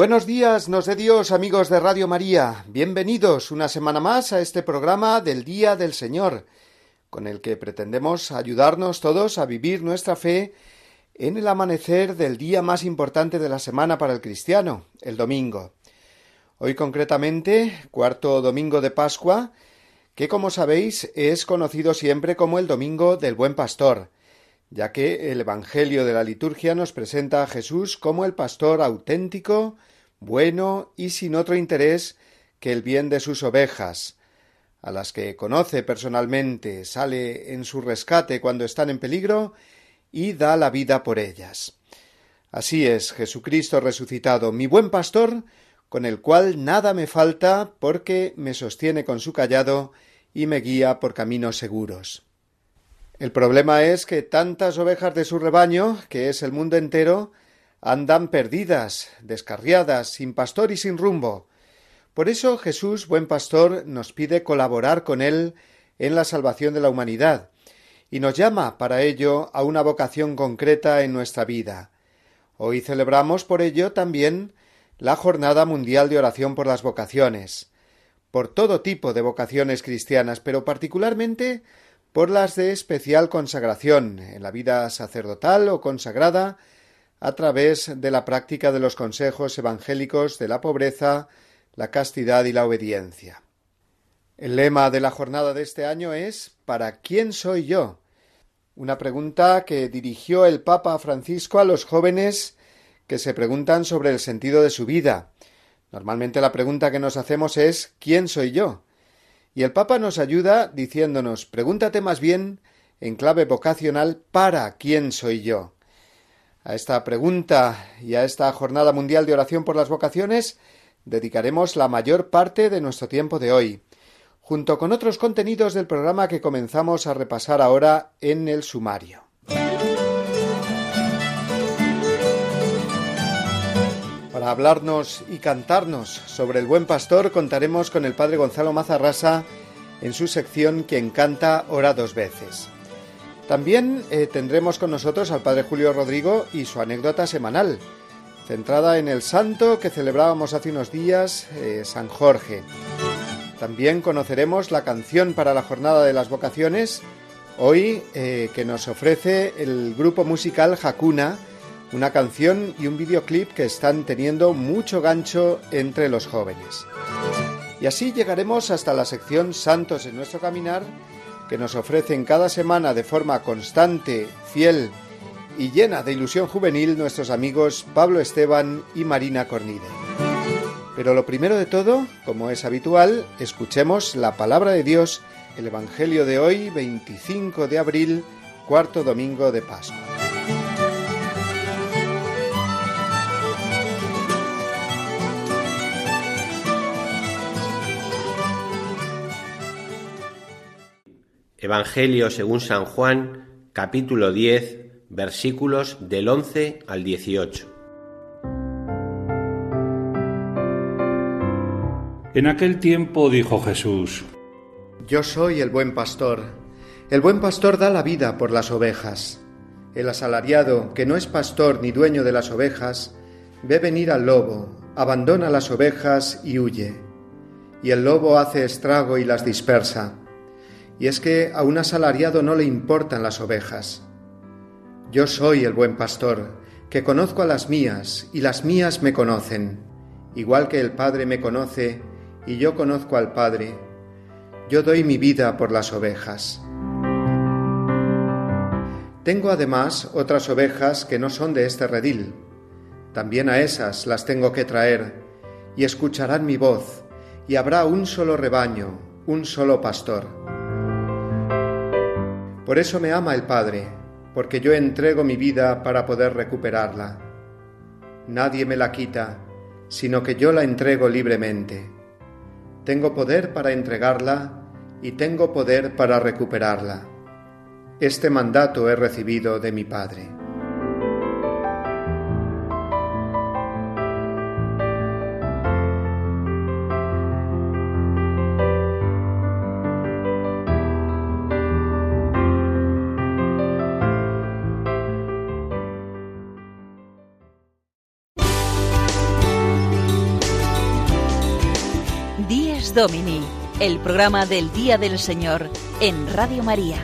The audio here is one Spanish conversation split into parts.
Buenos días, nos de Dios, amigos de Radio María. Bienvenidos una semana más a este programa del Día del Señor, con el que pretendemos ayudarnos todos a vivir nuestra fe en el amanecer del día más importante de la semana para el cristiano, el domingo. Hoy concretamente, cuarto domingo de Pascua, que como sabéis es conocido siempre como el Domingo del Buen Pastor, ya que el Evangelio de la liturgia nos presenta a Jesús como el pastor auténtico, bueno y sin otro interés que el bien de sus ovejas, a las que conoce personalmente, sale en su rescate cuando están en peligro y da la vida por ellas. Así es Jesucristo resucitado, mi buen pastor, con el cual nada me falta porque me sostiene con su callado y me guía por caminos seguros. El problema es que tantas ovejas de su rebaño, que es el mundo entero, andan perdidas, descarriadas, sin pastor y sin rumbo. Por eso Jesús, buen pastor, nos pide colaborar con él en la salvación de la humanidad, y nos llama para ello a una vocación concreta en nuestra vida. Hoy celebramos por ello también la Jornada Mundial de Oración por las Vocaciones, por todo tipo de vocaciones cristianas, pero particularmente por las de especial consagración en la vida sacerdotal o consagrada, a través de la práctica de los consejos evangélicos de la pobreza, la castidad y la obediencia. El lema de la jornada de este año es ¿Para quién soy yo? Una pregunta que dirigió el Papa Francisco a los jóvenes que se preguntan sobre el sentido de su vida. Normalmente la pregunta que nos hacemos es ¿quién soy yo? Y el Papa nos ayuda diciéndonos pregúntate más bien en clave vocacional ¿para quién soy yo? A esta pregunta y a esta Jornada Mundial de Oración por las Vocaciones dedicaremos la mayor parte de nuestro tiempo de hoy, junto con otros contenidos del programa que comenzamos a repasar ahora en el sumario. Para hablarnos y cantarnos sobre el buen pastor contaremos con el padre Gonzalo Mazarrasa en su sección Quien canta ora dos veces. También eh, tendremos con nosotros al Padre Julio Rodrigo y su anécdota semanal, centrada en el santo que celebrábamos hace unos días, eh, San Jorge. También conoceremos la canción para la Jornada de las Vocaciones, hoy eh, que nos ofrece el grupo musical Hakuna, una canción y un videoclip que están teniendo mucho gancho entre los jóvenes. Y así llegaremos hasta la sección Santos en nuestro caminar, que nos ofrecen cada semana de forma constante, fiel y llena de ilusión juvenil nuestros amigos Pablo Esteban y Marina Cornide. Pero lo primero de todo, como es habitual, escuchemos la palabra de Dios, el Evangelio de hoy, 25 de abril, cuarto domingo de Pascua. Evangelio según San Juan, capítulo 10, versículos del 11 al 18. En aquel tiempo dijo Jesús, Yo soy el buen pastor. El buen pastor da la vida por las ovejas. El asalariado, que no es pastor ni dueño de las ovejas, ve venir al lobo, abandona las ovejas y huye. Y el lobo hace estrago y las dispersa y es que a un asalariado no le importan las ovejas. Yo soy el buen pastor, que conozco a las mías, y las mías me conocen, igual que el Padre me conoce, y yo conozco al Padre. Yo doy mi vida por las ovejas. Tengo además otras ovejas que no son de este redil. También a esas las tengo que traer, y escucharán mi voz, y habrá un solo rebaño, un solo pastor. Por eso me ama el Padre, porque yo entrego mi vida para poder recuperarla. Nadie me la quita, sino que yo la entrego libremente. Tengo poder para entregarla y tengo poder para recuperarla. Este mandato he recibido de mi Padre. Domini, el programa del Día del Señor en Radio María.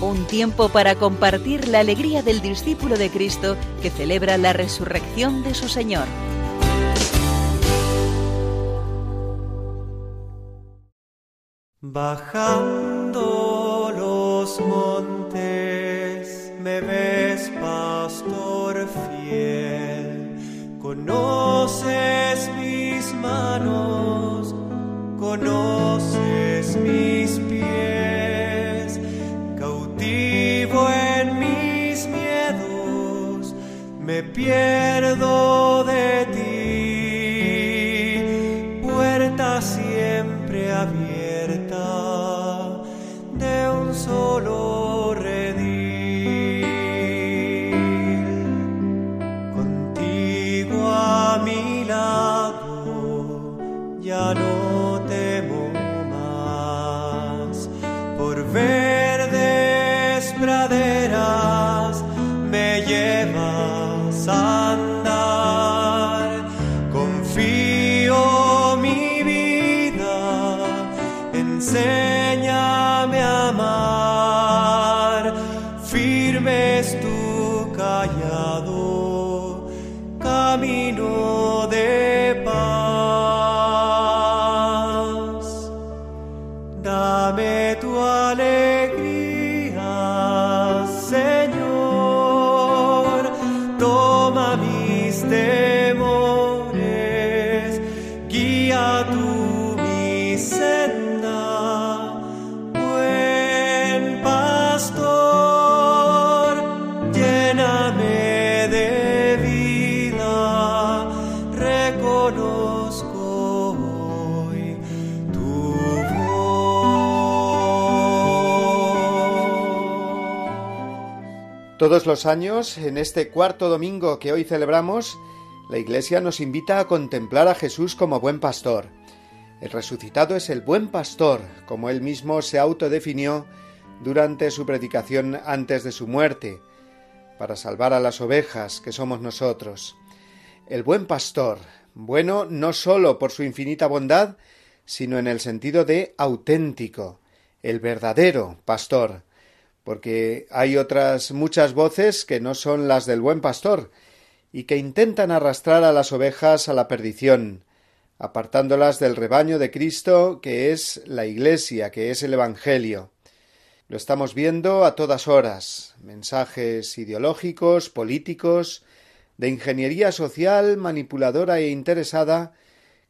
Un tiempo para compartir la alegría del discípulo de Cristo que celebra la resurrección de su Señor. Bajando los montes me ves pastor fiel, conoces mi conoces mis pies, cautivo en mis miedos, me pierdo de ti, Los años, en este cuarto domingo que hoy celebramos, la Iglesia nos invita a contemplar a Jesús como buen pastor. El resucitado es el buen pastor, como él mismo se autodefinió durante su predicación antes de su muerte, para salvar a las ovejas que somos nosotros. El buen pastor, bueno no sólo por su infinita bondad, sino en el sentido de auténtico, el verdadero pastor, porque hay otras muchas voces que no son las del buen pastor, y que intentan arrastrar a las ovejas a la perdición, apartándolas del rebaño de Cristo, que es la Iglesia, que es el Evangelio. Lo estamos viendo a todas horas, mensajes ideológicos, políticos, de ingeniería social manipuladora e interesada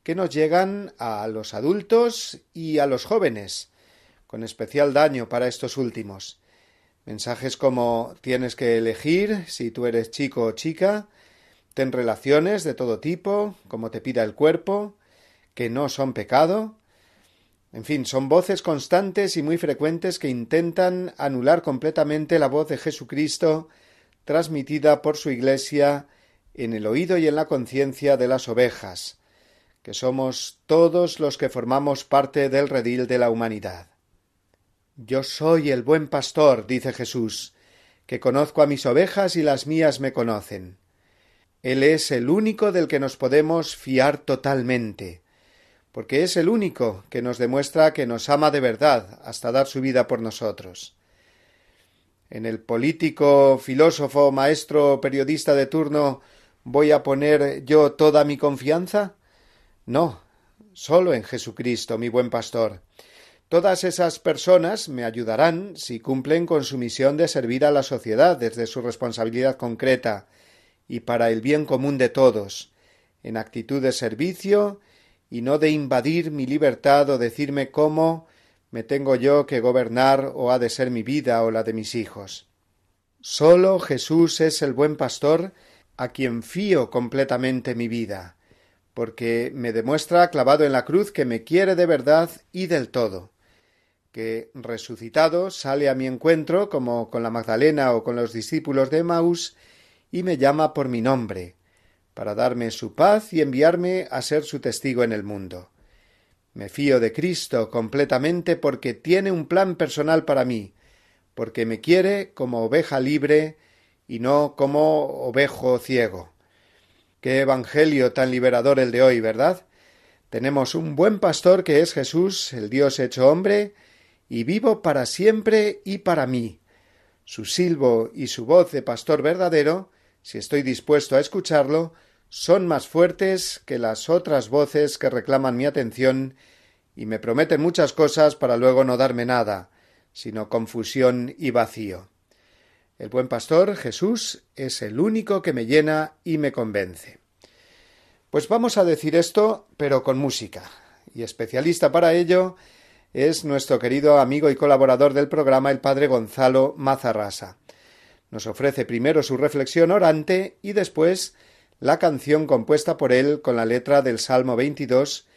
que nos llegan a los adultos y a los jóvenes, con especial daño para estos últimos. Mensajes como tienes que elegir si tú eres chico o chica, ten relaciones de todo tipo, como te pida el cuerpo, que no son pecado. En fin, son voces constantes y muy frecuentes que intentan anular completamente la voz de Jesucristo transmitida por su Iglesia en el oído y en la conciencia de las ovejas, que somos todos los que formamos parte del redil de la humanidad. Yo soy el buen pastor, dice Jesús, que conozco a mis ovejas y las mías me conocen. Él es el único del que nos podemos fiar totalmente, porque es el único que nos demuestra que nos ama de verdad hasta dar su vida por nosotros. En el político, filósofo, maestro, periodista de turno voy a poner yo toda mi confianza? No, solo en Jesucristo, mi buen pastor. Todas esas personas me ayudarán si cumplen con su misión de servir a la sociedad desde su responsabilidad concreta y para el bien común de todos, en actitud de servicio y no de invadir mi libertad o decirme cómo me tengo yo que gobernar o ha de ser mi vida o la de mis hijos. Solo Jesús es el buen pastor a quien fío completamente mi vida, porque me demuestra clavado en la cruz que me quiere de verdad y del todo, que resucitado sale a mi encuentro como con la Magdalena o con los discípulos de Maús y me llama por mi nombre, para darme su paz y enviarme a ser su testigo en el mundo. Me fío de Cristo completamente porque tiene un plan personal para mí, porque me quiere como oveja libre y no como ovejo ciego. Qué evangelio tan liberador el de hoy, ¿verdad? Tenemos un buen pastor que es Jesús, el Dios hecho hombre, y vivo para siempre y para mí. Su silbo y su voz de pastor verdadero, si estoy dispuesto a escucharlo, son más fuertes que las otras voces que reclaman mi atención y me prometen muchas cosas para luego no darme nada, sino confusión y vacío. El buen pastor, Jesús, es el único que me llena y me convence. Pues vamos a decir esto, pero con música, y especialista para ello es nuestro querido amigo y colaborador del programa, el padre Gonzalo Mazarrasa. Nos ofrece primero su reflexión orante y después la canción compuesta por él con la letra del Salmo 22,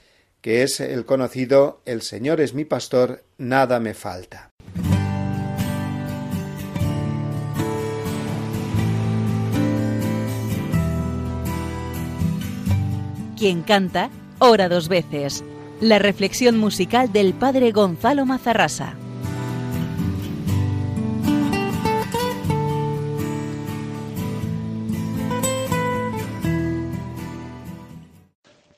que es el conocido El Señor es mi pastor, nada me falta. Quien canta, ora dos veces. La reflexión musical del padre Gonzalo Mazarrasa.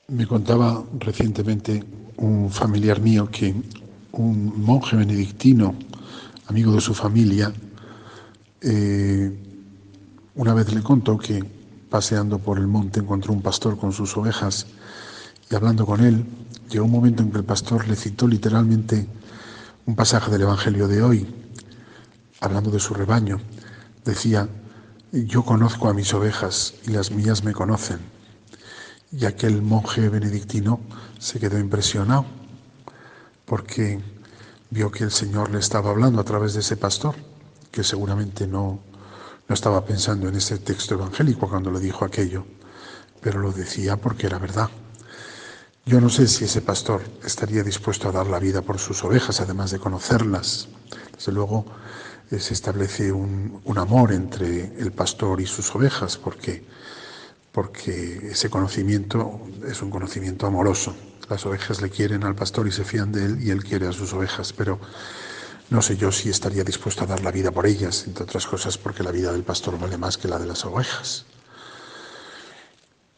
Me contaba recientemente un familiar mío que un monje benedictino, amigo de su familia, eh, una vez le contó que paseando por el monte encontró un pastor con sus ovejas y hablando con él, llegó un momento en que el pastor le citó literalmente un pasaje del Evangelio de hoy, hablando de su rebaño. Decía, yo conozco a mis ovejas y las mías me conocen y aquel monje benedictino se quedó impresionado porque vio que el Señor le estaba hablando a través de ese pastor, que seguramente no, no estaba pensando en ese texto evangélico cuando le dijo aquello, pero lo decía porque era verdad. Yo no sé si ese pastor estaría dispuesto a dar la vida por sus ovejas, además de conocerlas. Desde luego eh, se establece un, un amor entre el pastor y sus ovejas, porque porque ese conocimiento es un conocimiento amoroso. Las ovejas le quieren al pastor y se fían de él y él quiere a sus ovejas, pero no sé yo si estaría dispuesto a dar la vida por ellas, entre otras cosas porque la vida del pastor vale más que la de las ovejas.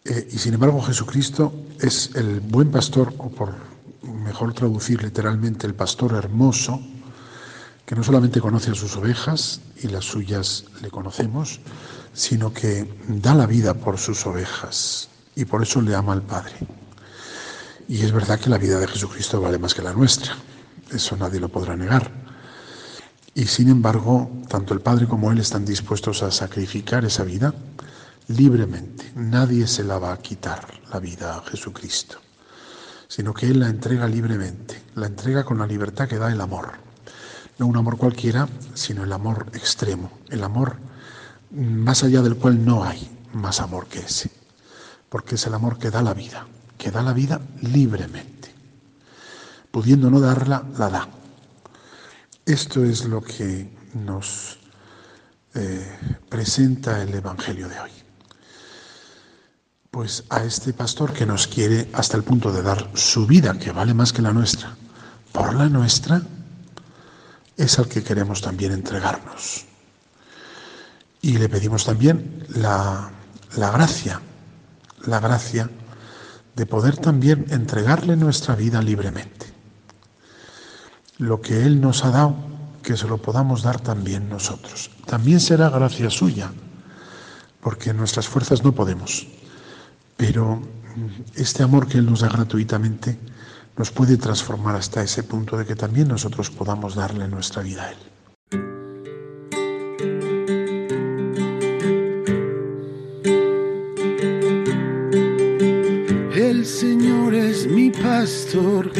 Eh, y sin embargo Jesucristo es el buen pastor, o por mejor traducir literalmente, el pastor hermoso, que no solamente conoce a sus ovejas y las suyas le conocemos, sino que da la vida por sus ovejas y por eso le ama al Padre. Y es verdad que la vida de Jesucristo vale más que la nuestra, eso nadie lo podrá negar. Y sin embargo, tanto el Padre como Él están dispuestos a sacrificar esa vida libremente. Nadie se la va a quitar la vida a Jesucristo, sino que Él la entrega libremente, la entrega con la libertad que da el amor. No un amor cualquiera, sino el amor extremo, el amor más allá del cual no hay más amor que ese, porque es el amor que da la vida, que da la vida libremente. Pudiendo no darla, la da. Esto es lo que nos eh, presenta el Evangelio de hoy. Pues a este pastor que nos quiere hasta el punto de dar su vida, que vale más que la nuestra, por la nuestra, es al que queremos también entregarnos. Y le pedimos también la, la gracia, la gracia de poder también entregarle nuestra vida libremente. Lo que Él nos ha dado, que se lo podamos dar también nosotros. También será gracia suya, porque en nuestras fuerzas no podemos. Pero este amor que Él nos da gratuitamente nos puede transformar hasta ese punto de que también nosotros podamos darle nuestra vida a Él. El Señor es mi pastor,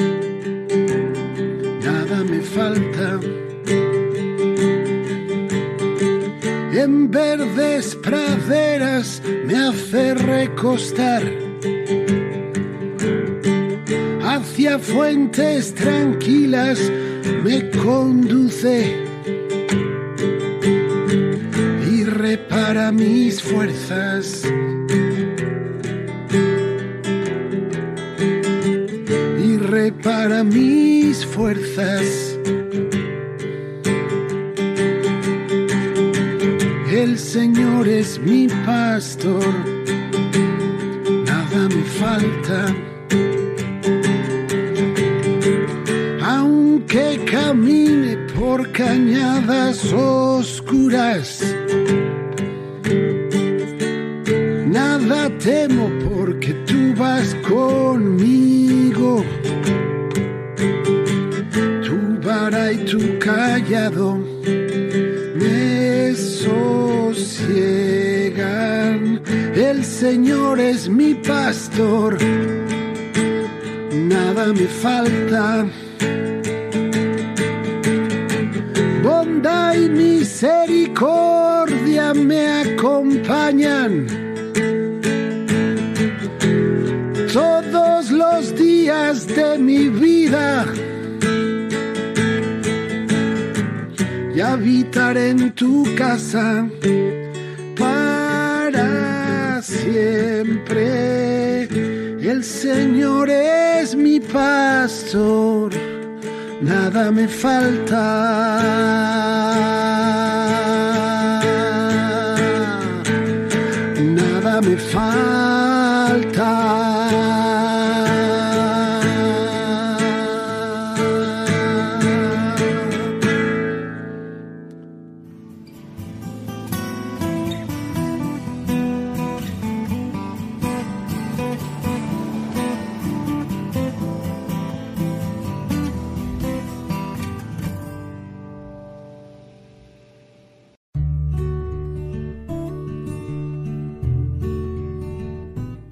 hace recostar hacia fuentes tranquilas me conduce y repara mis fuerzas. Y repara mis fuerzas. El Señor es mi pastor, falta. Aunque camine por cañadas oscuras, me falta. Bondad y misericordia me acompañan todos los días de mi vida. y habitaré en tu casa para siempre. El Señor es mi pastor, nada me falta.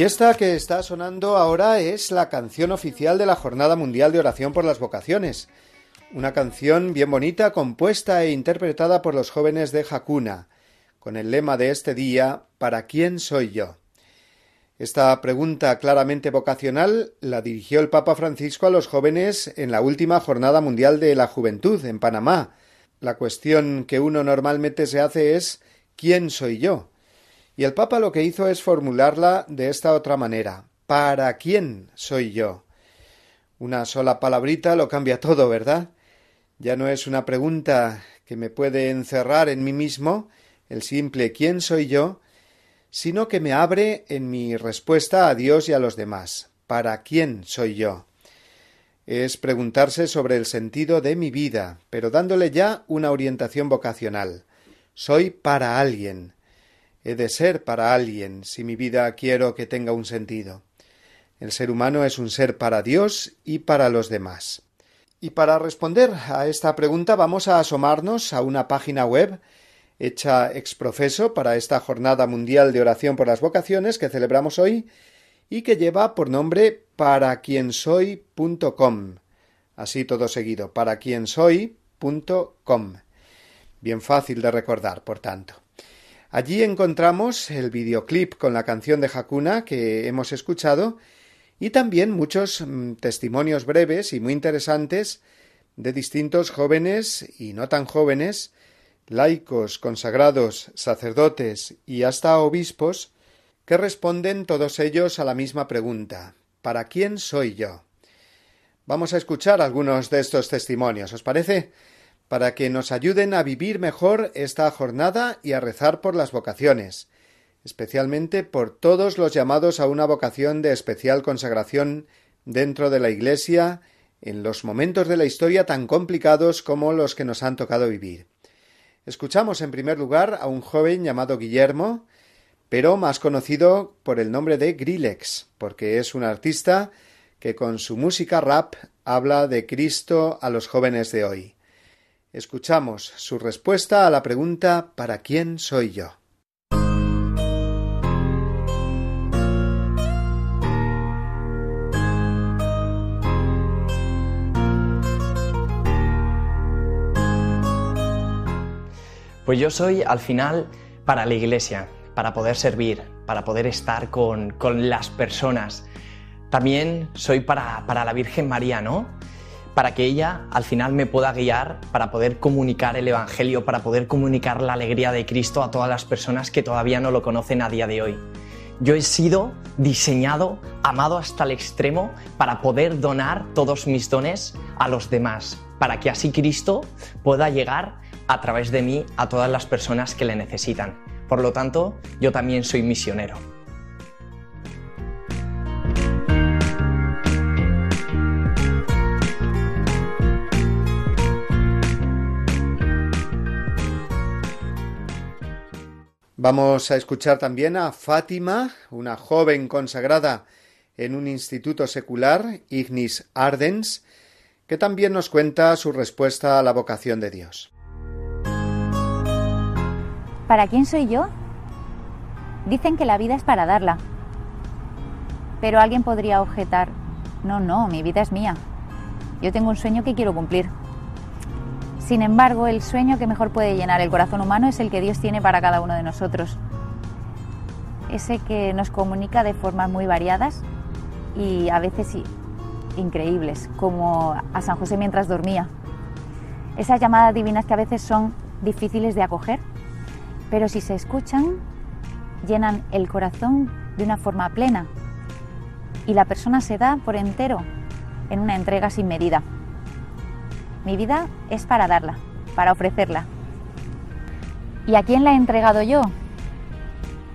Y esta que está sonando ahora es la canción oficial de la Jornada Mundial de Oración por las Vocaciones. Una canción bien bonita, compuesta e interpretada por los jóvenes de Hakuna, con el lema de este día, ¿Para quién soy yo? Esta pregunta claramente vocacional la dirigió el Papa Francisco a los jóvenes en la última Jornada Mundial de la Juventud en Panamá. La cuestión que uno normalmente se hace es ¿quién soy yo? Y el Papa lo que hizo es formularla de esta otra manera ¿Para quién soy yo? Una sola palabrita lo cambia todo, ¿verdad? Ya no es una pregunta que me puede encerrar en mí mismo, el simple ¿quién soy yo? sino que me abre en mi respuesta a Dios y a los demás. ¿para quién soy yo? Es preguntarse sobre el sentido de mi vida, pero dándole ya una orientación vocacional. Soy para alguien. He de ser para alguien si mi vida quiero que tenga un sentido. El ser humano es un ser para Dios y para los demás. Y para responder a esta pregunta vamos a asomarnos a una página web hecha exprofeso para esta Jornada Mundial de Oración por las Vocaciones que celebramos hoy y que lleva por nombre paraquiensoy.com. Así todo seguido, paraquiensoy.com. Bien fácil de recordar, por tanto. Allí encontramos el videoclip con la canción de Hakuna que hemos escuchado y también muchos mm, testimonios breves y muy interesantes de distintos jóvenes y no tan jóvenes, laicos, consagrados, sacerdotes y hasta obispos, que responden todos ellos a la misma pregunta ¿Para quién soy yo? Vamos a escuchar algunos de estos testimonios, ¿os parece? Para que nos ayuden a vivir mejor esta jornada y a rezar por las vocaciones, especialmente por todos los llamados a una vocación de especial consagración dentro de la Iglesia en los momentos de la historia tan complicados como los que nos han tocado vivir. Escuchamos en primer lugar a un joven llamado Guillermo, pero más conocido por el nombre de Grillex, porque es un artista que con su música rap habla de Cristo a los jóvenes de hoy. Escuchamos su respuesta a la pregunta ¿Para quién soy yo? Pues yo soy al final para la iglesia, para poder servir, para poder estar con, con las personas. También soy para, para la Virgen María, ¿no? Para que ella al final me pueda guiar para poder comunicar el Evangelio, para poder comunicar la alegría de Cristo a todas las personas que todavía no lo conocen a día de hoy. Yo he sido diseñado, amado hasta el extremo para poder donar todos mis dones a los demás, para que así Cristo pueda llegar a través de mí a todas las personas que le necesitan. Por lo tanto, yo también soy misionero. Vamos a escuchar también a Fátima, una joven consagrada en un instituto secular, Ignis Ardens, que también nos cuenta su respuesta a la vocación de Dios. ¿Para quién soy yo? Dicen que la vida es para darla. Pero alguien podría objetar, no, no, mi vida es mía. Yo tengo un sueño que quiero cumplir. Sin embargo, el sueño que mejor puede llenar el corazón humano es el que Dios tiene para cada uno de nosotros. Ese que nos comunica de formas muy variadas y a veces increíbles, como a San José mientras dormía. Esas llamadas divinas que a veces son difíciles de acoger, pero si se escuchan, llenan el corazón de una forma plena y la persona se da por entero en una entrega sin medida. Mi vida es para darla, para ofrecerla. ¿Y a quién la he entregado yo?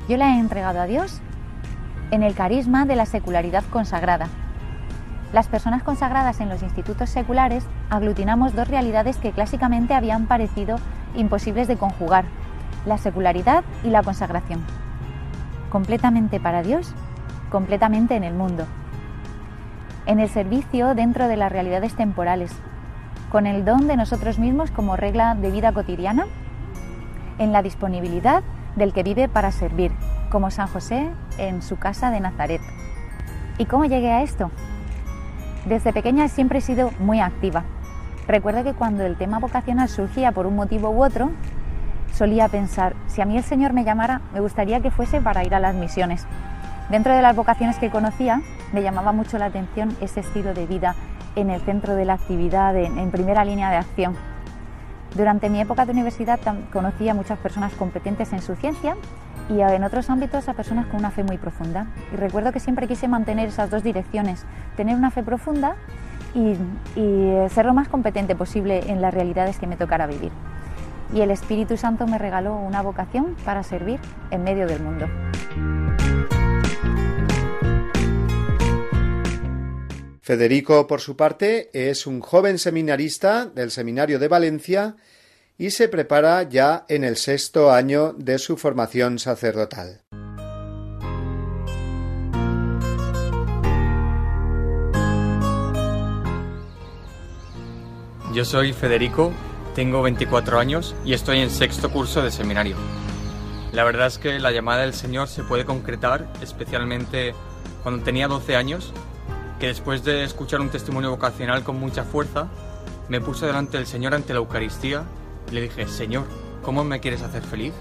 Yo la he entregado a Dios en el carisma de la secularidad consagrada. Las personas consagradas en los institutos seculares aglutinamos dos realidades que clásicamente habían parecido imposibles de conjugar, la secularidad y la consagración. Completamente para Dios, completamente en el mundo. En el servicio dentro de las realidades temporales, con el don de nosotros mismos como regla de vida cotidiana, en la disponibilidad del que vive para servir, como San José en su casa de Nazaret. ¿Y cómo llegué a esto? Desde pequeña siempre he sido muy activa. Recuerdo que cuando el tema vocacional surgía por un motivo u otro, solía pensar, si a mí el Señor me llamara, me gustaría que fuese para ir a las misiones. Dentro de las vocaciones que conocía, me llamaba mucho la atención ese estilo de vida en el centro de la actividad, en, primera línea de acción. Durante mi época de universidad conocí a muchas personas competentes en su ciencia y en otros ámbitos a personas con una fe muy profunda. Y recuerdo que siempre quise mantener esas dos direcciones, tener una fe profunda y, y ser lo más competente posible en las realidades que me tocara vivir. Y el Espíritu Santo me regaló una vocación para servir en medio del mundo. Federico, por su parte, es un joven seminarista del Seminario de Valencia y se prepara ya en el sexto año de su formación sacerdotal. Yo soy Federico, tengo 24 años y estoy en sexto curso de seminario. La verdad es que la llamada del Señor se puede concretar especialmente cuando tenía 12 años, que después de escuchar un testimonio vocacional con mucha fuerza, me puse delante del Señor ante la Eucaristía y le dije, Señor, ¿cómo me quieres hacer feliz?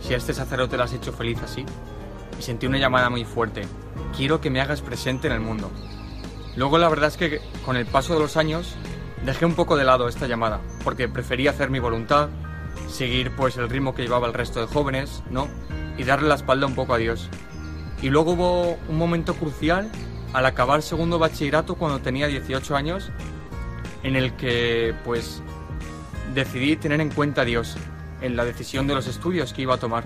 Si a este sacerdote lo has hecho feliz así. Y sentí una llamada muy fuerte. Quiero que me hagas presente en el mundo. Luego la verdad es que con el paso de los años dejé un poco de lado esta llamada, porque prefería hacer mi voluntad, seguir pues el ritmo que llevaba el resto de jóvenes, ¿no? Y darle la espalda un poco a Dios. Y luego hubo un momento crucial al acabar segundo bachillerato cuando tenía 18 años, en el que pues decidí tener en cuenta a Dios en la decisión de los estudios que iba a tomar.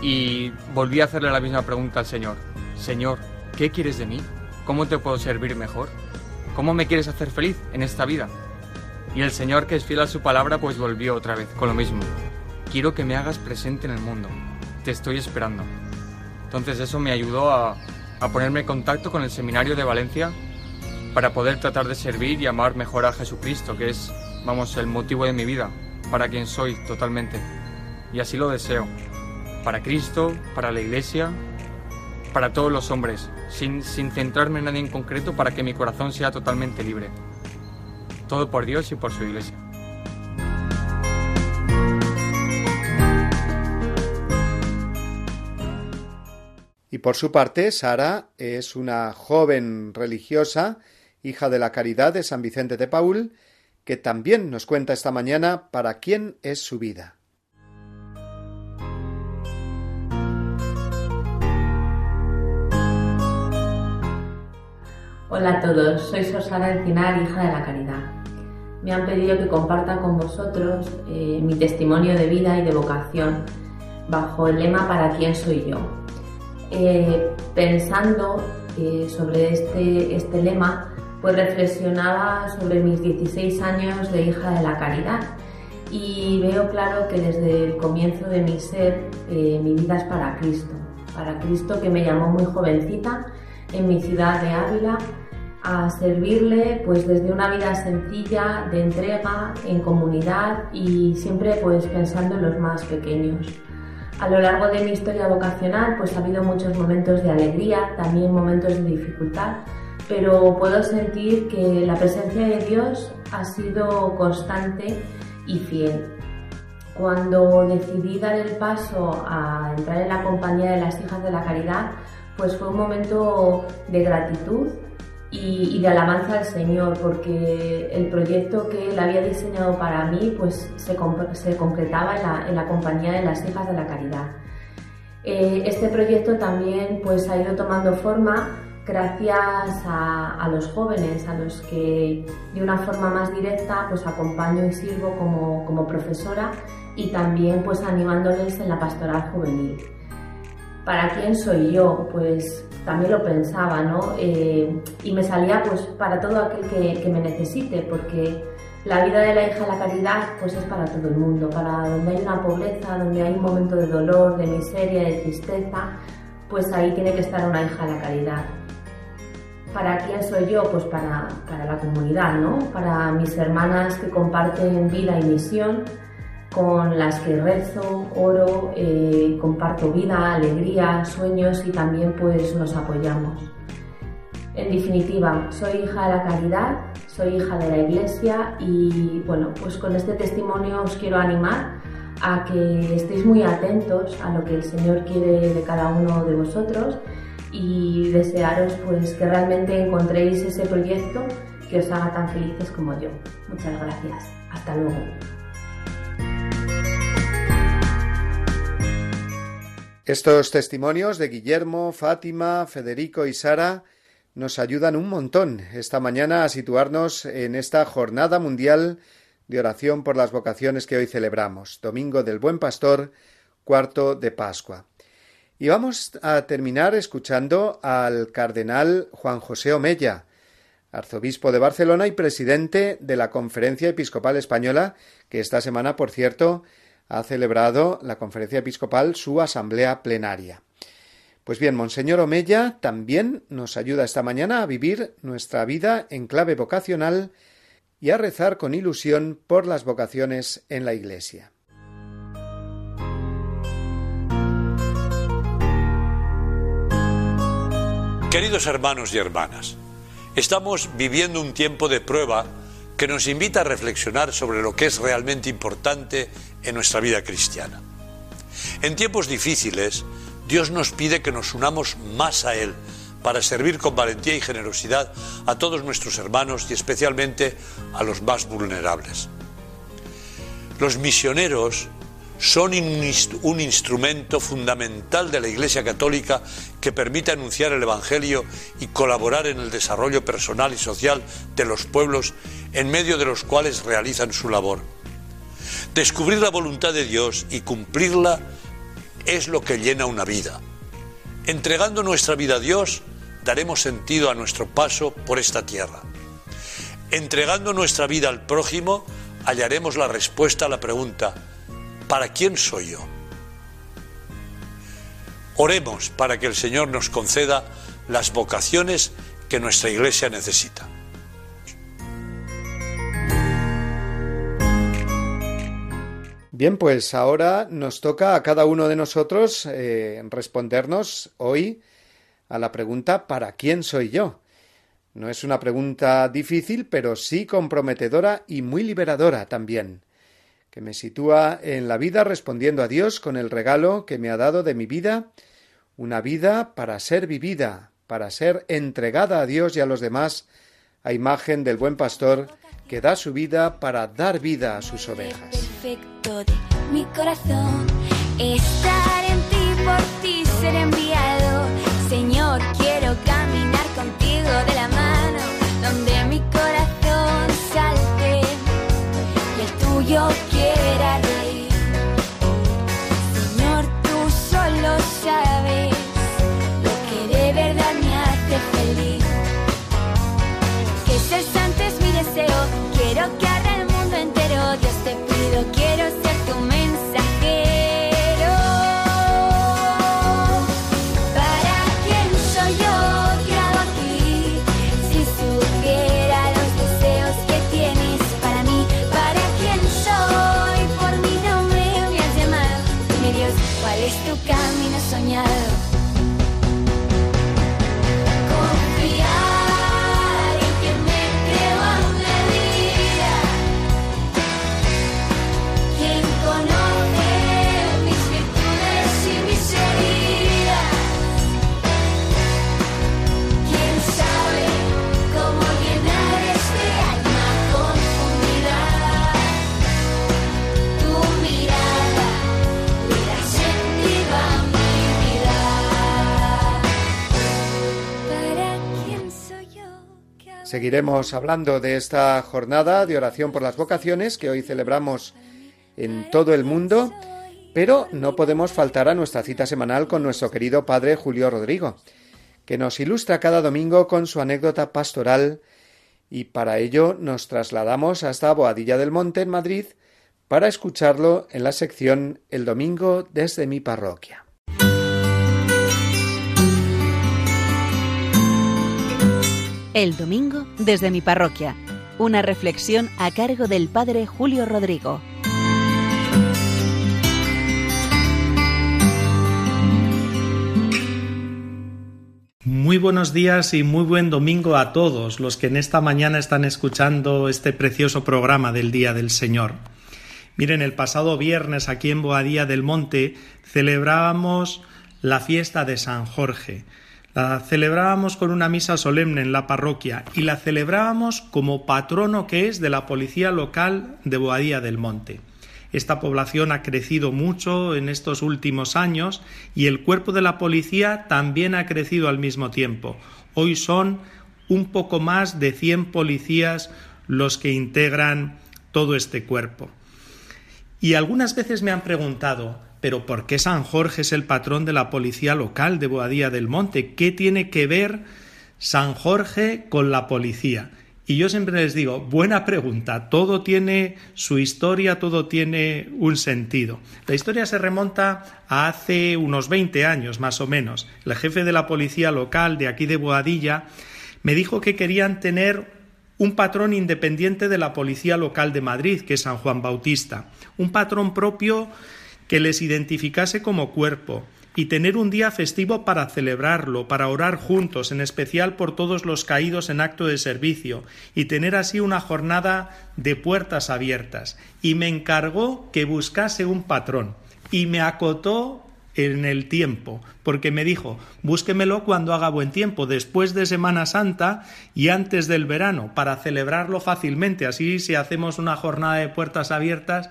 Y volví a hacerle la misma pregunta al Señor. Señor, ¿qué quieres de mí? ¿Cómo te puedo servir mejor? ¿Cómo me quieres hacer feliz en esta vida? Y el Señor, que es fiel a su palabra, pues volvió otra vez con lo mismo. Quiero que me hagas presente en el mundo. Te estoy esperando. Entonces eso me ayudó a, a ponerme en contacto con el seminario de Valencia para poder tratar de servir y amar mejor a Jesucristo, que es, vamos, el motivo de mi vida, para quien soy totalmente. Y así lo deseo. Para Cristo, para la Iglesia, para todos los hombres, sin, sin centrarme en nadie en concreto para que mi corazón sea totalmente libre. Todo por Dios y por su Iglesia. Y por su parte, Sara es una joven religiosa, hija de la Caridad de San Vicente de Paul, que también nos cuenta esta mañana para quién es su vida. Hola a todos, soy Sosara Encinar, hija de la Caridad. Me han pedido que comparta con vosotros eh, mi testimonio de vida y de vocación bajo el lema ¿Para quién soy yo? Eh, pensando eh, sobre este, este lema, pues reflexionaba sobre mis 16 años de hija de la caridad y veo claro que desde el comienzo de mi ser mi vida es para Cristo, para Cristo que me llamó muy jovencita en mi ciudad de Ávila a servirle pues desde una vida sencilla de entrega en comunidad y siempre pues pensando en los más pequeños. A lo largo de mi historia vocacional pues ha habido muchos momentos de alegría, también momentos de dificultad, pero puedo sentir que la presencia de Dios ha sido constante y fiel. Cuando decidí dar el paso a entrar en la compañía de las hijas de la caridad, pues fue un momento de gratitud y, de alabanza al Señor, porque el proyecto que Él había diseñado para mí pues se, se concretaba en la, en la, compañía de las hijas de la caridad. Eh, este proyecto también pues ha ido tomando forma gracias a, a, los jóvenes, a los que de una forma más directa pues acompaño y sirvo como, como profesora y también pues animándoles en la pastoral juvenil. ¿Para quién soy yo? Pues también lo pensaba, ¿no? Eh, y me salía pues para todo aquel que, me necesite, porque la vida de la hija de la caridad pues es para todo el mundo, para donde hay una pobreza, donde hay un momento de dolor, de miseria, de tristeza, pues ahí tiene que estar una hija de la caridad. ¿Para quién soy yo? Pues para, para la comunidad, ¿no? Para mis hermanas que comparten vida y misión, con las que rezo, oro, eh, comparto vida, alegría, sueños y también pues nos apoyamos. En definitiva, soy hija de la caridad, soy hija de la iglesia y bueno, pues con este testimonio os quiero animar a que estéis muy atentos a lo que el Señor quiere de cada uno de vosotros y desearos pues que realmente encontréis ese proyecto que os haga tan felices como yo. Muchas gracias. Hasta luego. Estos testimonios de Guillermo, Fátima, Federico y Sara nos ayudan un montón esta mañana a situarnos en esta jornada mundial de oración por las vocaciones que hoy celebramos, Domingo del Buen Pastor, cuarto de Pascua. Y vamos a terminar escuchando al cardenal Juan José Omella, arzobispo de Barcelona y presidente de la Conferencia Episcopal Española, que esta semana, por cierto, ha celebrado la Conferencia Episcopal su asamblea plenaria. Pues bien, Monseñor Omella también nos ayuda esta mañana a vivir nuestra vida en clave vocacional y a rezar con ilusión por las vocaciones en la Iglesia. Queridos hermanos y hermanas, estamos viviendo un tiempo de prueba que nos invita a reflexionar sobre lo que es realmente importante en nuestra vida cristiana. En tiempos difíciles, Dios nos pide que nos unamos más a Él para servir con valentía y generosidad a todos nuestros hermanos y especialmente a los más vulnerables. Los misioneros son un instrumento fundamental de la Iglesia Católica que permite anunciar el Evangelio y colaborar en el desarrollo personal y social de los pueblos en medio de los cuales realizan su labor. Descubrir la voluntad de Dios y cumplirla es lo que llena una vida. Entregando nuestra vida a Dios, daremos sentido a nuestro paso por esta tierra. Entregando nuestra vida al prójimo, hallaremos la respuesta a la pregunta, ¿para quién soy yo? Oremos para que el Señor nos conceda las vocaciones que nuestra Iglesia necesita. Bien, pues ahora nos toca a cada uno de nosotros eh, respondernos hoy a la pregunta ¿para quién soy yo? No es una pregunta difícil, pero sí comprometedora y muy liberadora también que me sitúa en la vida respondiendo a Dios con el regalo que me ha dado de mi vida, una vida para ser vivida, para ser entregada a Dios y a los demás, a imagen del buen pastor que da su vida para dar vida a sus ovejas. Perfecto de mi corazón, estar en ti, por ti ser enviado. Señor, quiero caminar contigo de la mano, donde mi corazón salte y el tuyo quiera reír. Señor, tú solo sabes lo que de verdad me hace feliz. Quiero Seguiremos hablando de esta jornada de oración por las vocaciones que hoy celebramos en todo el mundo, pero no podemos faltar a nuestra cita semanal con nuestro querido padre Julio Rodrigo, que nos ilustra cada domingo con su anécdota pastoral y para ello nos trasladamos hasta Boadilla del Monte en Madrid para escucharlo en la sección El domingo desde mi parroquia. El domingo desde mi parroquia. Una reflexión a cargo del padre Julio Rodrigo. Muy buenos días y muy buen domingo a todos los que en esta mañana están escuchando este precioso programa del Día del Señor. Miren, el pasado viernes aquí en Boadía del Monte celebrábamos la fiesta de San Jorge. La celebrábamos con una misa solemne en la parroquia y la celebrábamos como patrono que es de la policía local de Boadía del Monte. Esta población ha crecido mucho en estos últimos años y el cuerpo de la policía también ha crecido al mismo tiempo. Hoy son un poco más de 100 policías los que integran todo este cuerpo. Y algunas veces me han preguntado, pero ¿por qué San Jorge es el patrón de la policía local de Boadía del Monte? ¿Qué tiene que ver San Jorge con la policía. Y yo siempre les digo, buena pregunta, todo tiene su historia, todo tiene un sentido. La historia se remonta a hace unos 20 años más o menos. El jefe de la policía local de aquí de Boadilla me dijo que querían tener un patrón independiente de la policía local de Madrid, que es San Juan Bautista, un patrón propio que les identificase como cuerpo, y tener un día festivo para celebrarlo, para orar juntos, en especial por todos los caídos en acto de servicio, y tener así una jornada de puertas abiertas. Y me encargó que buscase un patrón, y me acotó en el tiempo, porque me dijo, búsquemelo cuando haga buen tiempo, después de Semana Santa y antes del verano, para celebrarlo fácilmente, así si hacemos una jornada de puertas abiertas,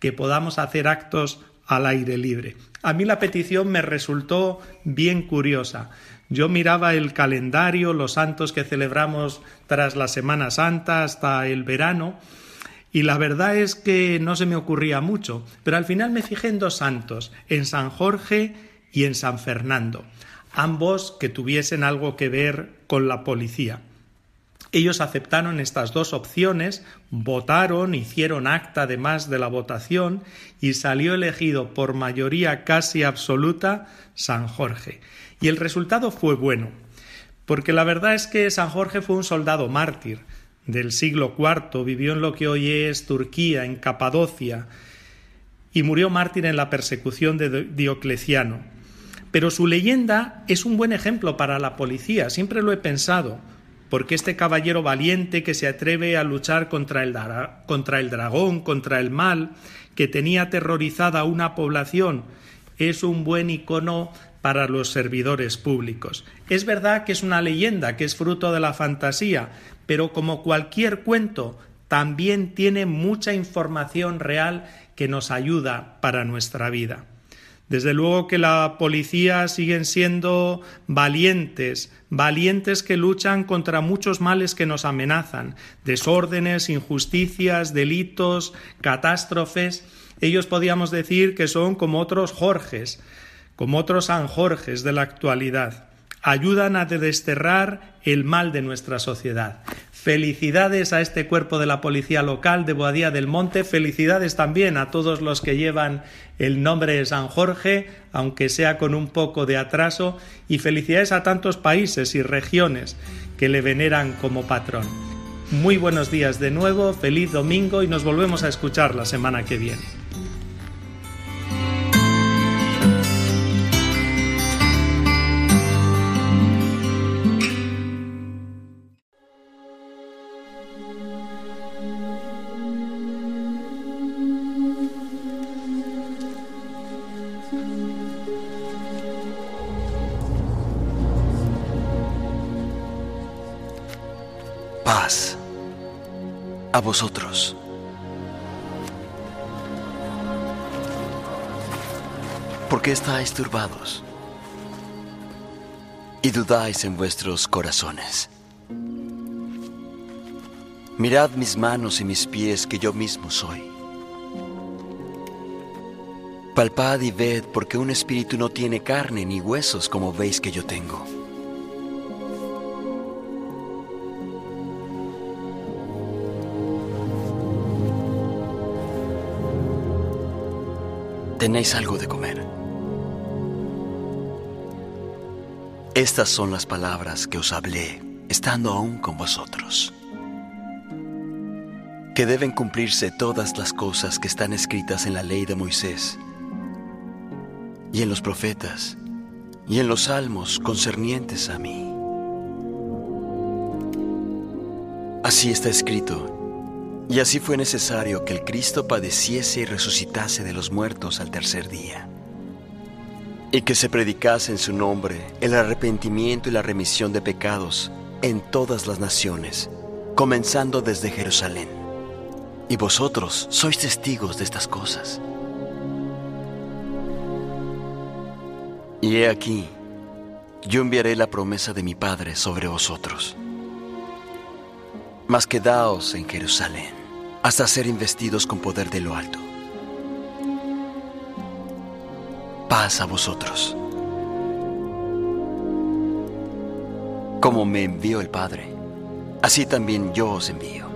que podamos hacer actos al aire libre. A mí la petición me resultó bien curiosa. Yo miraba el calendario, los santos que celebramos tras la Semana Santa hasta el verano, y la verdad es que no se me ocurría mucho, pero al final me fijé en dos santos, en San Jorge y en San Fernando, ambos que tuviesen algo que ver con la policía. Ellos aceptaron estas dos opciones, votaron, hicieron acta además de la votación y salió elegido por mayoría casi absoluta San Jorge. Y el resultado fue bueno, porque la verdad es que San Jorge fue un soldado mártir del siglo IV, vivió en lo que hoy es Turquía, en Capadocia, y murió mártir en la persecución de Diocleciano. Pero su leyenda es un buen ejemplo para la policía, siempre lo he pensado porque este caballero valiente que se atreve a luchar contra el, contra el dragón, contra el mal, que tenía aterrorizada una población, es un buen icono para los servidores públicos. Es verdad que es una leyenda, que es fruto de la fantasía, pero como cualquier cuento, también tiene mucha información real que nos ayuda para nuestra vida. Desde luego que la policía siguen siendo valientes, valientes que luchan contra muchos males que nos amenazan, desórdenes, injusticias, delitos, catástrofes. Ellos podíamos decir que son como otros Jorges, como otros San Jorges de la actualidad. Ayudan a desterrar el mal de nuestra sociedad. Felicidades a este cuerpo de la Policía Local de Boadía del Monte, felicidades también a todos los que llevan el nombre de San Jorge, aunque sea con un poco de atraso, y felicidades a tantos países y regiones que le veneran como patrón. Muy buenos días de nuevo, feliz domingo y nos volvemos a escuchar la semana que viene. Paz a vosotros. ¿Por qué estáis turbados y dudáis en vuestros corazones? Mirad mis manos y mis pies que yo mismo soy. Palpad y ved porque un espíritu no tiene carne ni huesos como veis que yo tengo. ¿Tenéis algo de comer? Estas son las palabras que os hablé estando aún con vosotros. Que deben cumplirse todas las cosas que están escritas en la ley de Moisés y en los profetas y en los salmos concernientes a mí. Así está escrito y así fue necesario que el Cristo padeciese y resucitase de los muertos al tercer día, y que se predicase en su nombre el arrepentimiento y la remisión de pecados en todas las naciones, comenzando desde Jerusalén. Y vosotros sois testigos de estas cosas. Y he aquí, yo enviaré la promesa de mi Padre sobre vosotros. Mas quedaos en Jerusalén hasta ser investidos con poder de lo alto. Paz a vosotros. como me envió el Padre, así también yo os envío.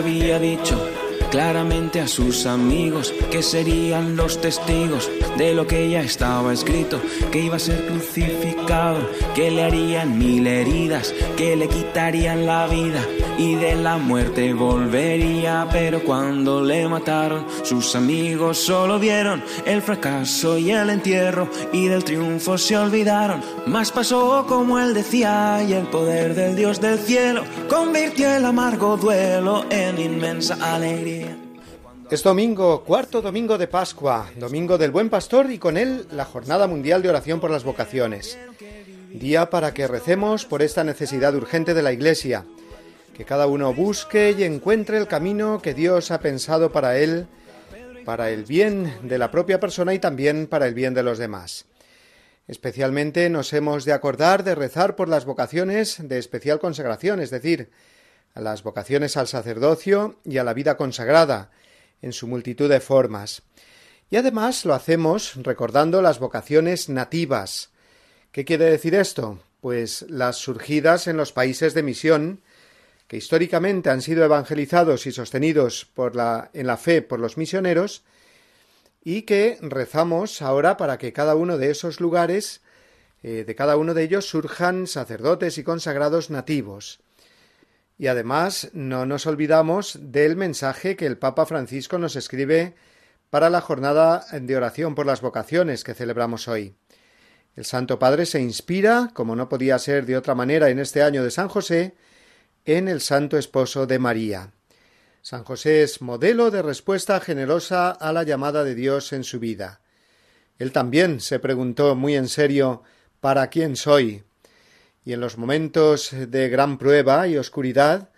Había dicho claramente a sus amigos que serían los testigos de lo que ya estaba escrito, que iba a ser crucificado, que le harían mil heridas, que le quitarían la vida y de la muerte volvería, pero cuando le mataron sus amigos solo vieron el fracaso y el entierro y del triunfo se olvidaron, más pasó como él decía y el poder del Dios del cielo convirtió el amargo duelo en inmensa alegría. Es domingo, cuarto domingo de Pascua, domingo del Buen Pastor y con él la Jornada Mundial de Oración por las Vocaciones. Día para que recemos por esta necesidad urgente de la Iglesia, que cada uno busque y encuentre el camino que Dios ha pensado para él, para el bien de la propia persona y también para el bien de los demás. Especialmente nos hemos de acordar de rezar por las vocaciones de especial consagración, es decir, las vocaciones al sacerdocio y a la vida consagrada, en su multitud de formas. Y además lo hacemos recordando las vocaciones nativas. ¿Qué quiere decir esto? Pues las surgidas en los países de misión, que históricamente han sido evangelizados y sostenidos por la, en la fe por los misioneros, y que rezamos ahora para que cada uno de esos lugares, eh, de cada uno de ellos, surjan sacerdotes y consagrados nativos. Y además no nos olvidamos del mensaje que el Papa Francisco nos escribe para la jornada de oración por las vocaciones que celebramos hoy. El Santo Padre se inspira, como no podía ser de otra manera en este año de San José, en el Santo Esposo de María. San José es modelo de respuesta generosa a la llamada de Dios en su vida. Él también se preguntó muy en serio ¿Para quién soy? y en los momentos de gran prueba y oscuridad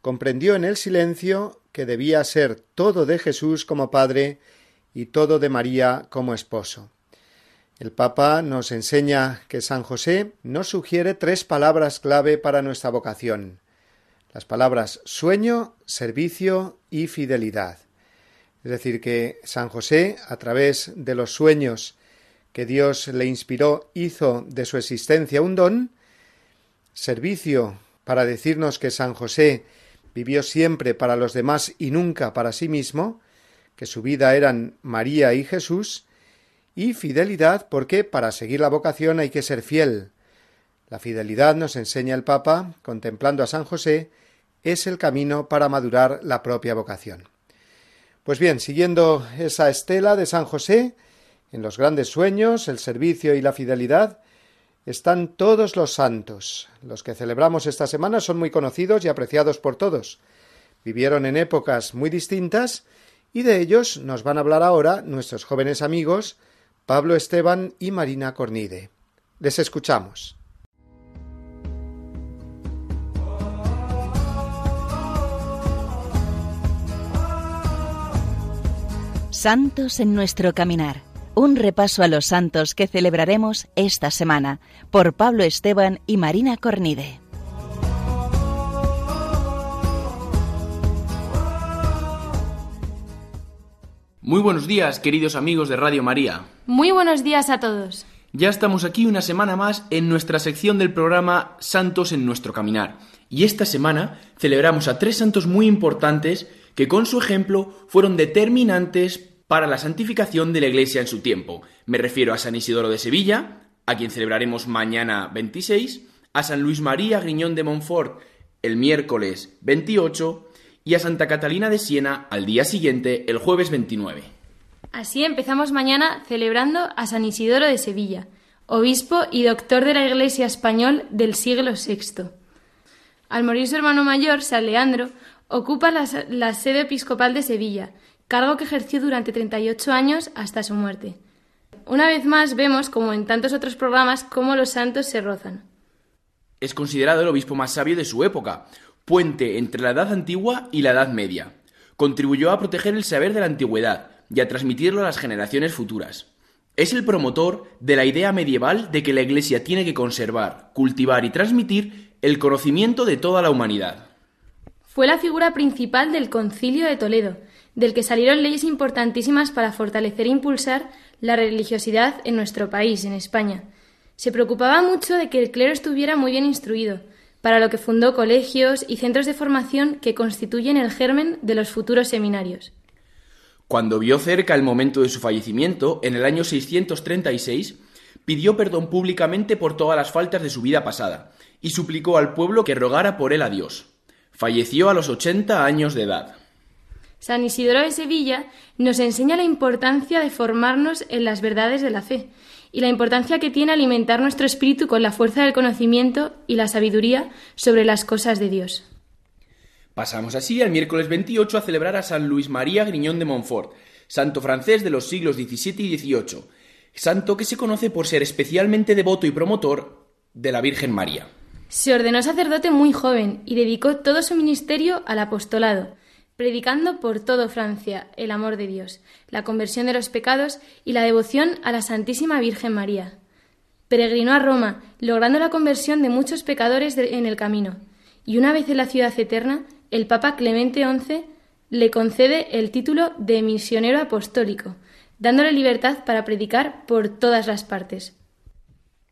comprendió en el silencio que debía ser todo de Jesús como Padre y todo de María como esposo. El Papa nos enseña que San José nos sugiere tres palabras clave para nuestra vocación las palabras sueño, servicio y fidelidad. Es decir, que San José, a través de los sueños que Dios le inspiró, hizo de su existencia un don, servicio para decirnos que San José vivió siempre para los demás y nunca para sí mismo, que su vida eran María y Jesús, y fidelidad porque para seguir la vocación hay que ser fiel. La fidelidad, nos enseña el Papa, contemplando a San José, es el camino para madurar la propia vocación. Pues bien, siguiendo esa estela de San José, en los grandes sueños, el servicio y la fidelidad, están todos los santos. Los que celebramos esta semana son muy conocidos y apreciados por todos. Vivieron en épocas muy distintas y de ellos nos van a hablar ahora nuestros jóvenes amigos Pablo Esteban y Marina Cornide. Les escuchamos. Santos en nuestro caminar. Un repaso a los santos que celebraremos esta semana por Pablo Esteban y Marina Cornide. Muy buenos días, queridos amigos de Radio María. Muy buenos días a todos. Ya estamos aquí una semana más en nuestra sección del programa Santos en nuestro caminar. Y esta semana celebramos a tres santos muy importantes que con su ejemplo fueron determinantes para la santificación de la Iglesia en su tiempo. Me refiero a San Isidoro de Sevilla, a quien celebraremos mañana 26, a San Luis María Griñón de Montfort el miércoles 28 y a Santa Catalina de Siena al día siguiente, el jueves 29. Así empezamos mañana celebrando a San Isidoro de Sevilla, obispo y doctor de la Iglesia español del siglo VI. Al morir su hermano mayor, San Leandro, ocupa la, sede episcopal de Sevilla, cargo que ejerció durante 38 años hasta su muerte. Una vez más vemos, como en tantos otros programas, cómo los santos se rozan. Es considerado el obispo más sabio de su época, puente entre la Edad Antigua y la Edad Media. Contribuyó a proteger el saber de la antigüedad y a transmitirlo a las generaciones futuras. Es el promotor de la idea medieval de que la Iglesia tiene que conservar, cultivar y transmitir el conocimiento de toda la humanidad. Fue la figura principal del Concilio de Toledo, del que salieron leyes importantísimas para fortalecer e impulsar la religiosidad en nuestro país, en España. Se preocupaba mucho de que el clero estuviera muy bien instruido, para lo que fundó colegios y centros de formación que constituyen el germen de los futuros seminarios. Cuando vio cerca el momento de su fallecimiento, en el año 636, pidió perdón públicamente por todas las faltas de su vida pasada y suplicó al pueblo que rogara por él a Dios. Falleció a los 80 años de edad. San Isidoro de Sevilla nos enseña la importancia de formarnos en las verdades de la fe y la importancia que tiene alimentar nuestro espíritu con la fuerza del conocimiento y la sabiduría sobre las cosas de Dios. Pasamos así al miércoles 28 a celebrar a San Luis María Griñón de Montfort, santo francés de los siglos XVII y XVIII, santo que se conoce por ser especialmente devoto y promotor de la Virgen María. Se ordenó sacerdote muy joven y dedicó todo su ministerio al apostolado, predicando por todo Francia el amor de Dios, la conversión de los pecados y la devoción a la Santísima Virgen María. Peregrinó a Roma, logrando la conversión de muchos pecadores en el camino, y una vez en la ciudad eterna, el Papa Clemente XI le concede el título de misionero apostólico, dándole libertad para predicar por todas las partes.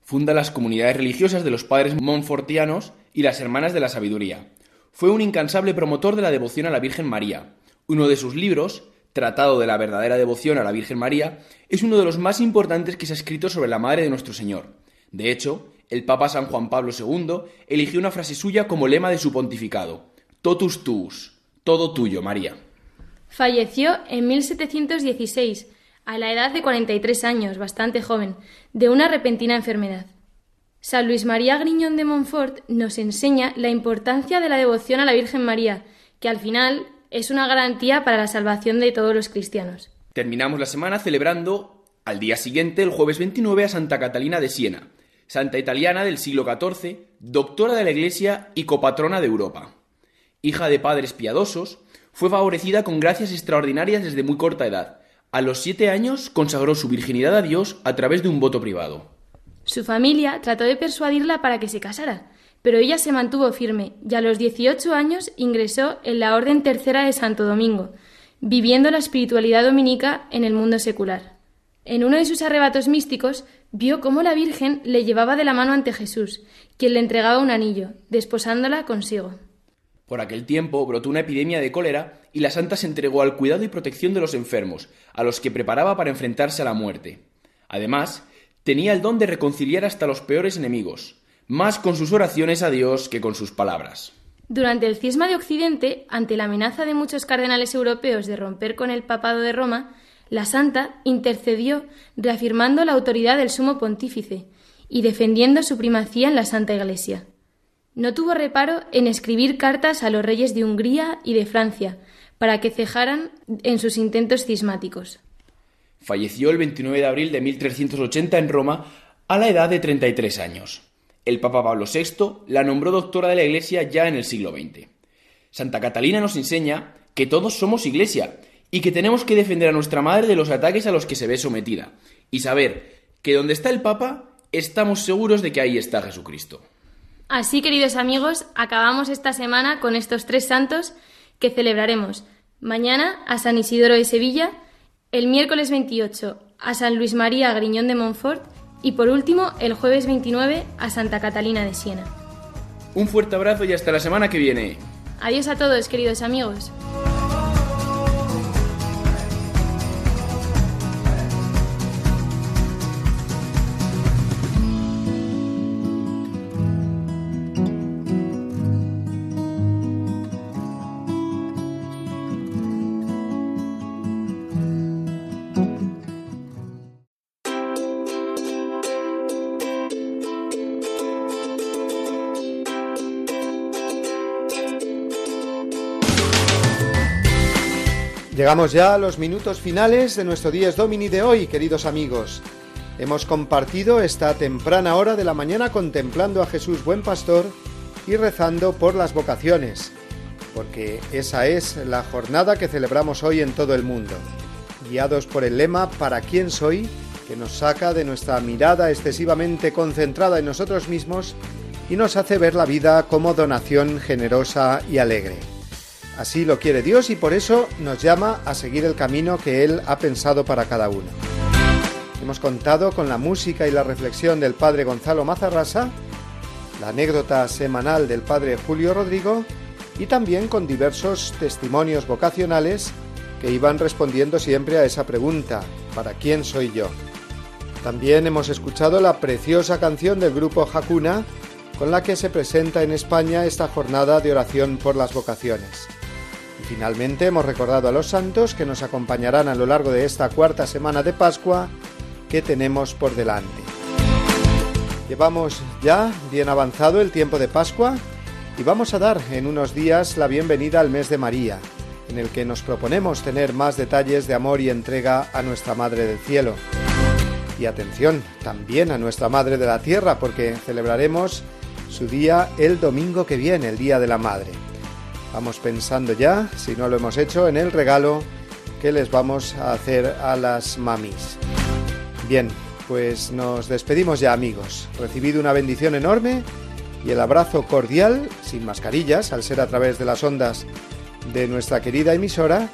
Funda las comunidades religiosas de los padres monfortianos y las hermanas de la sabiduría. Fue un incansable promotor de la devoción a la Virgen María. Uno de sus libros, Tratado de la verdadera devoción a la Virgen María, es uno de los más importantes que se ha escrito sobre la Madre de nuestro Señor. De hecho, el Papa San Juan Pablo II eligió una frase suya como lema de su pontificado totus tuus, todo tuyo, María. Falleció en 1716, a la edad de 43 años, bastante joven, de una repentina enfermedad. San Luis María Griñón de Montfort nos enseña la importancia de la devoción a la Virgen María, que al final es una garantía para la salvación de todos los cristianos. Terminamos la semana celebrando al día siguiente, el jueves 29, a Santa Catalina de Siena, santa italiana del siglo XIV, doctora de la Iglesia y copatrona de Europa hija de padres piadosos, fue favorecida con gracias extraordinarias desde muy corta edad. A los siete años consagró su virginidad a Dios a través de un voto privado. Su familia trató de persuadirla para que se casara, pero ella se mantuvo firme y a los 18 años ingresó en la Orden Tercera de Santo Domingo, viviendo la espiritualidad dominica en el mundo secular. En uno de sus arrebatos místicos vio cómo la Virgen le llevaba de la mano ante Jesús, quien le entregaba un anillo, desposándola consigo. Por aquel tiempo brotó una epidemia de cólera y la santa se entregó al cuidado y protección de los enfermos, a los que preparaba para enfrentarse a la muerte. Además, tenía el don de reconciliar hasta los peores enemigos, más con sus oraciones a Dios que con sus palabras. Durante el cisma de Occidente, ante la amenaza de muchos cardenales europeos de romper con el papado de Roma, la santa intercedió reafirmando la autoridad del sumo pontífice y defendiendo su primacía en la Santa Iglesia. No tuvo reparo en escribir cartas a los reyes de Hungría y de Francia para que cejaran en sus intentos cismáticos. Falleció el 29 de abril de 1380 en Roma a la edad de 33 años. El Papa Pablo VI la nombró doctora de la Iglesia ya en el siglo XX. Santa Catalina nos enseña que todos somos Iglesia y que tenemos que defender a nuestra madre de los ataques a los que se ve sometida y saber que donde está el Papa estamos seguros de que ahí está Jesucristo. Así, queridos amigos, acabamos esta semana con estos tres santos que celebraremos. Mañana a San Isidoro de Sevilla, el miércoles 28 a San Luis María Griñón de Montfort y por último el jueves 29 a Santa Catalina de Siena. Un fuerte abrazo y hasta la semana que viene. Adiós a todos, queridos amigos. Llegamos ya a los minutos finales de nuestro Dies Domini de hoy, queridos amigos. Hemos compartido esta temprana hora de la mañana contemplando a Jesús buen pastor y rezando por las vocaciones, porque esa es la jornada que celebramos hoy en todo el mundo, guiados por el lema ¿Para quién soy?, que nos saca de nuestra mirada excesivamente concentrada en nosotros mismos y nos hace ver la vida como donación generosa y alegre. Así lo quiere Dios y por eso nos llama a seguir el camino que Él ha pensado para cada uno. Hemos contado con la música y la reflexión del Padre Gonzalo Mazarrasa, la anécdota semanal del Padre Julio Rodrigo y también con diversos testimonios vocacionales que iban respondiendo siempre a esa pregunta, ¿para quién soy yo? También hemos escuchado la preciosa canción del grupo Hakuna con la que se presenta en España esta jornada de oración por las vocaciones. Finalmente hemos recordado a los santos que nos acompañarán a lo largo de esta cuarta semana de Pascua que tenemos por delante. Llevamos ya bien avanzado el tiempo de Pascua y vamos a dar en unos días la bienvenida al mes de María, en el que nos proponemos tener más detalles de amor y entrega a nuestra Madre del Cielo. Y atención, también a nuestra Madre de la Tierra, porque celebraremos su día el domingo que viene, el Día de la Madre. Vamos pensando ya, si no lo hemos hecho, en el regalo que les vamos a hacer a las mamis. Bien, pues nos despedimos ya amigos. Recibido una bendición enorme y el abrazo cordial, sin mascarillas, al ser a través de las ondas de nuestra querida emisora,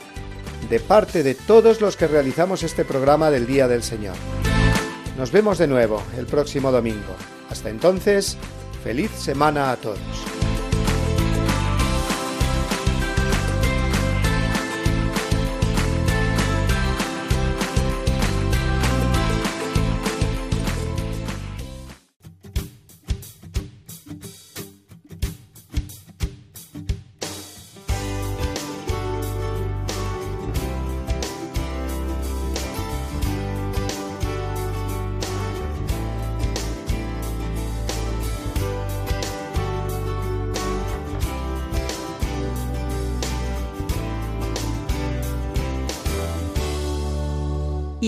de parte de todos los que realizamos este programa del Día del Señor. Nos vemos de nuevo el próximo domingo. Hasta entonces, feliz semana a todos.